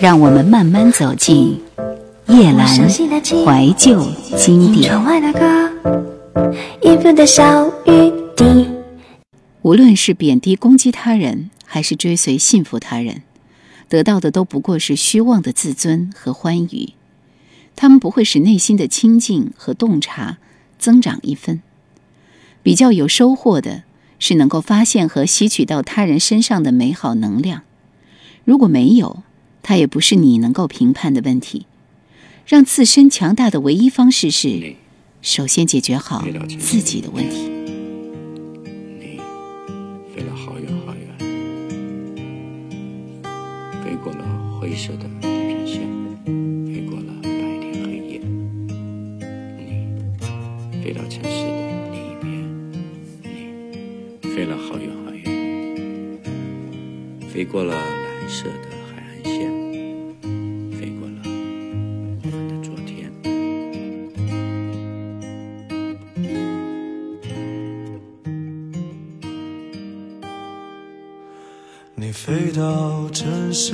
让我们慢慢走进叶阑怀旧经典。无论是贬低攻击他人，还是追随信服他人，得到的都不过是虚妄的自尊和欢愉。他们不会使内心的清净和洞察增长一分。比较有收获的是能够发现和吸取到他人身上的美好能量。如果没有，它也不是你能够评判的问题。让自身强大的唯一方式是，首先解决好自己的问题。你飞了好远好远，飞过了灰色的地平线，飞过了白天黑夜。你飞到城市的另一边，你飞了好远好远，飞过了蓝色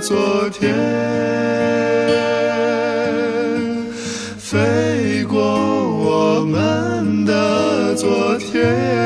昨天，飞过我们的昨天。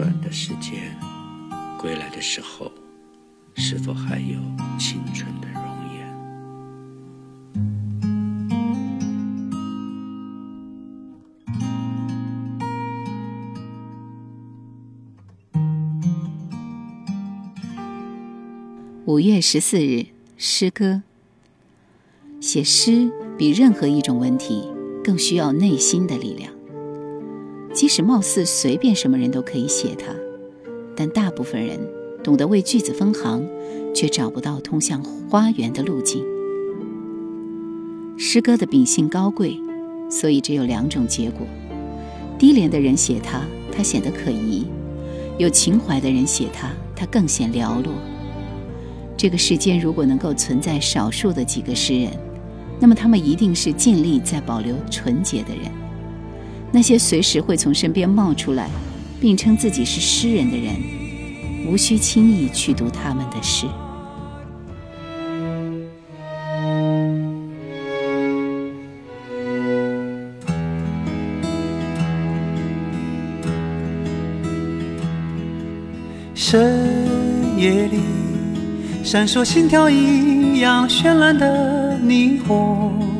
转的时间，归来的时候，是否还有青春的容颜？五月十四日，诗歌。写诗比任何一种文体更需要内心的力量。即使貌似随便什么人都可以写它，但大部分人懂得为句子分行，却找不到通向花园的路径。诗歌的秉性高贵，所以只有两种结果：低廉的人写它，它显得可疑；有情怀的人写它，它更显寥落。这个世间如果能够存在少数的几个诗人，那么他们一定是尽力在保留纯洁的人。那些随时会从身边冒出来，并称自己是诗人的人，无需轻易去读他们的诗。深夜里，闪烁心跳一样绚烂的霓虹。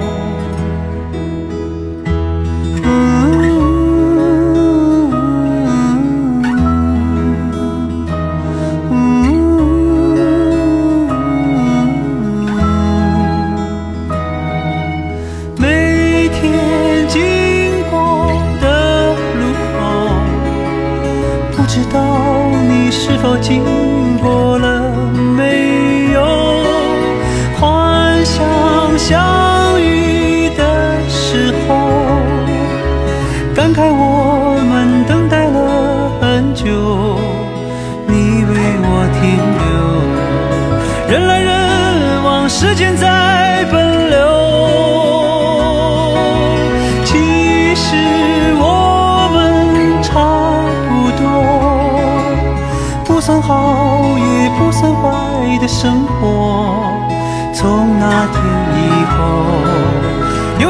时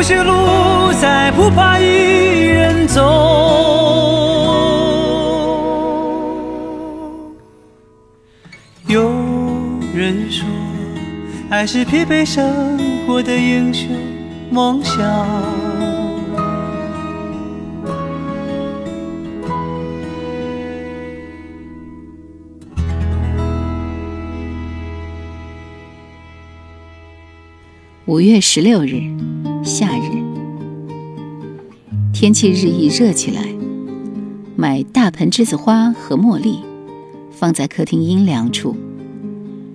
有些路再不怕一人走。有人说。爱是疲惫生活的英雄梦想。五月十六日，夏日。天气日益热起来，买大盆栀子花和茉莉，放在客厅阴凉处。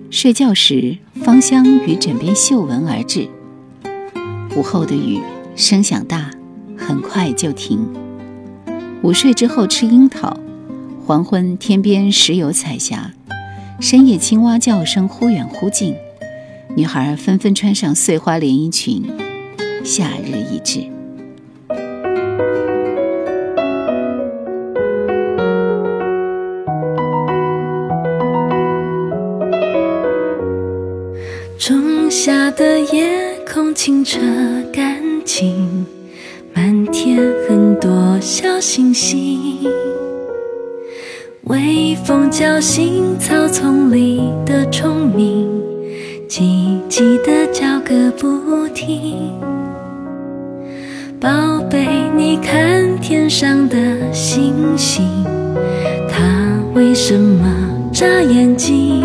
睡觉时，芳香与枕边嗅闻而至。午后的雨声响大，很快就停。午睡之后吃樱桃，黄昏天边时有彩霞，深夜青蛙叫声忽远忽近，女孩纷纷穿上碎花连衣裙，夏日已至。仲夏的夜空清澈干净，满天很多小星星。微风叫醒草丛里的虫鸣，叽叽的叫个不停。宝贝，你看天上的星星，它为什么眨眼睛？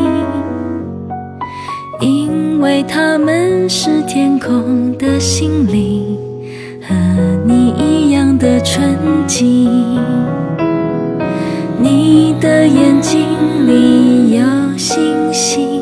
因为它们是天空的心灵，和你一样的纯净。你的眼睛里有星星，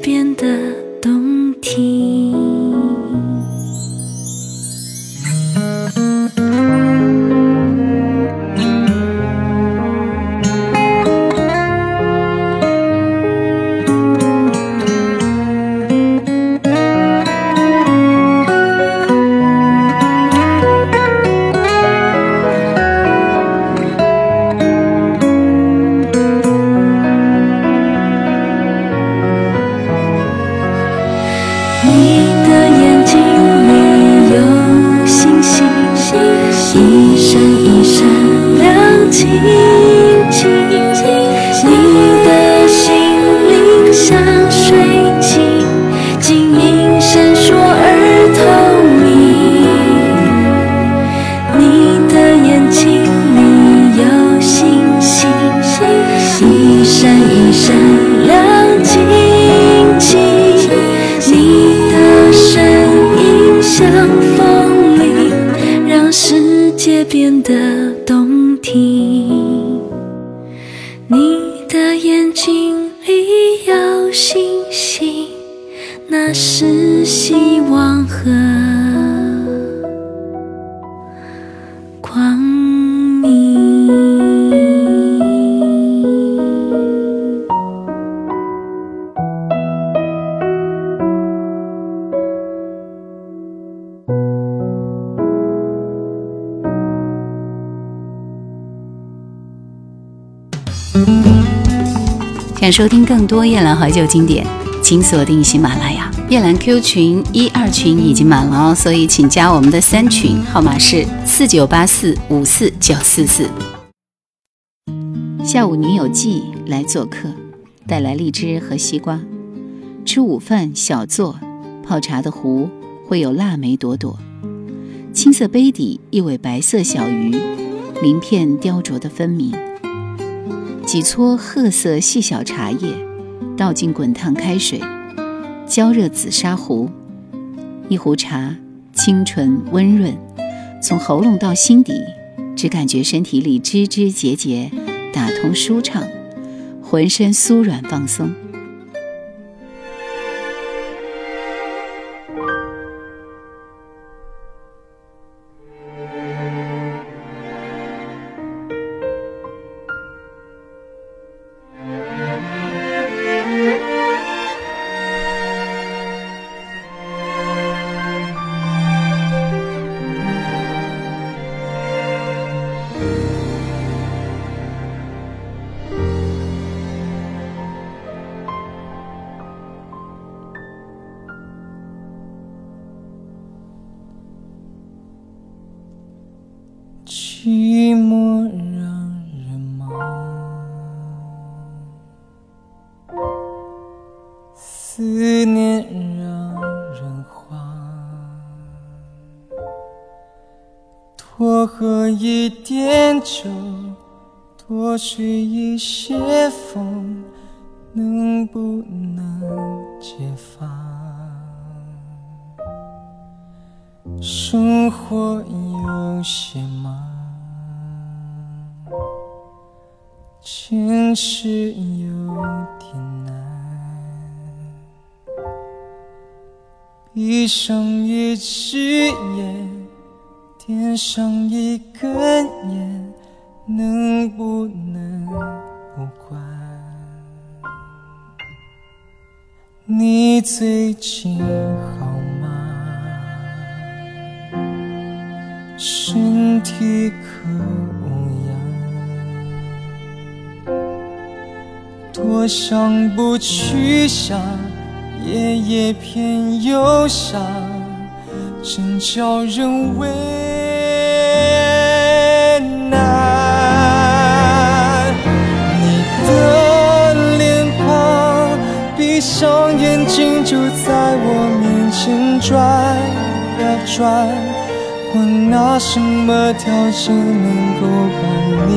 世光明。想收听更多夜兰怀旧经典，请锁定喜马拉雅。夜兰 Q 群一二群已经满了哦，所以请加我们的三群，号码是四九八四五四九四四。下午女友季来做客，带来荔枝和西瓜。吃午饭小坐，泡茶的壶会有腊梅朵朵，青色杯底一尾白色小鱼，鳞片雕琢的分明。几撮褐色细小茶叶，倒进滚烫开水，浇热紫砂壶，一壶茶，清纯温润，从喉咙到心底，只感觉身体里枝枝节节打通舒畅，浑身酥软放松。思念让人慌。多喝一点酒，多吹一些风，能不能解放？生活有些忙，坚持有点难。闭上一只眼，点上一根烟，能不能不管？你最近好吗？身体可无恙？多想不去想，夜夜偏又想，真叫人为难。你的脸庞，闭上眼睛就在我面前转呀转。我拿什么条件能够把你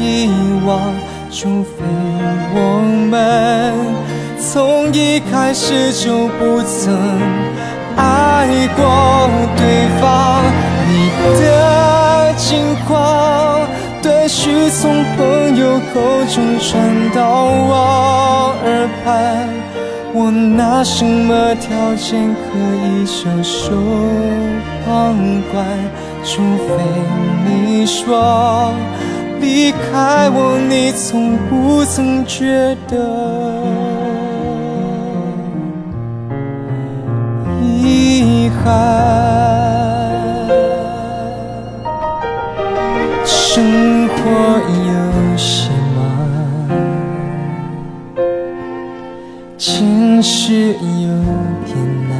遗忘？除非我们从一开始就不曾爱过对方。你的近况，断续从朋友口中传到我耳畔。我拿什么条件可以袖手旁观？除非你说离开我，你从不曾觉得遗憾。生活有些忙。坚持有点难，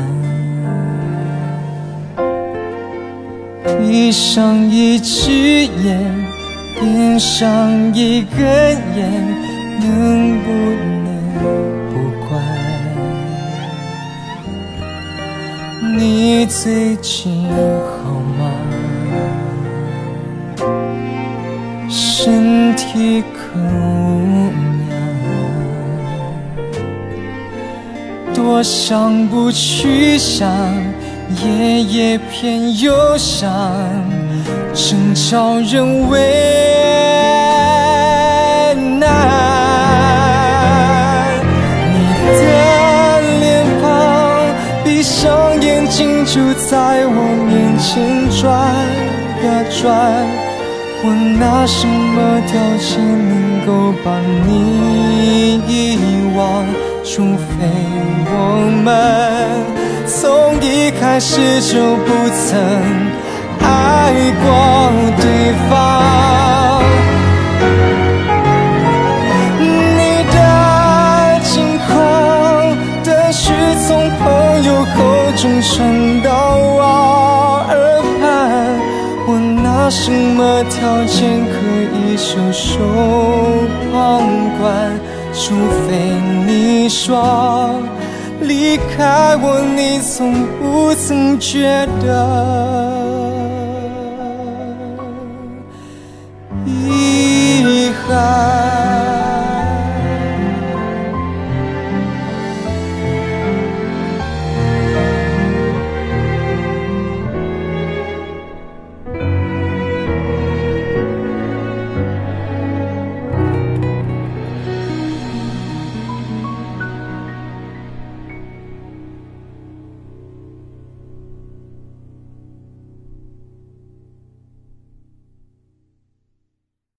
闭上一只眼，点上一根烟，能不能你最近好吗？身体可无恙多想不去想，夜夜偏又想，争吵人为睛就在我面前转呀转。我拿什么条件能够把你遗忘？除非我们从一开始就不曾爱过对方。口中传到我耳畔。我拿什么条件可以袖手旁观？除非你说离开我，你从不曾觉得。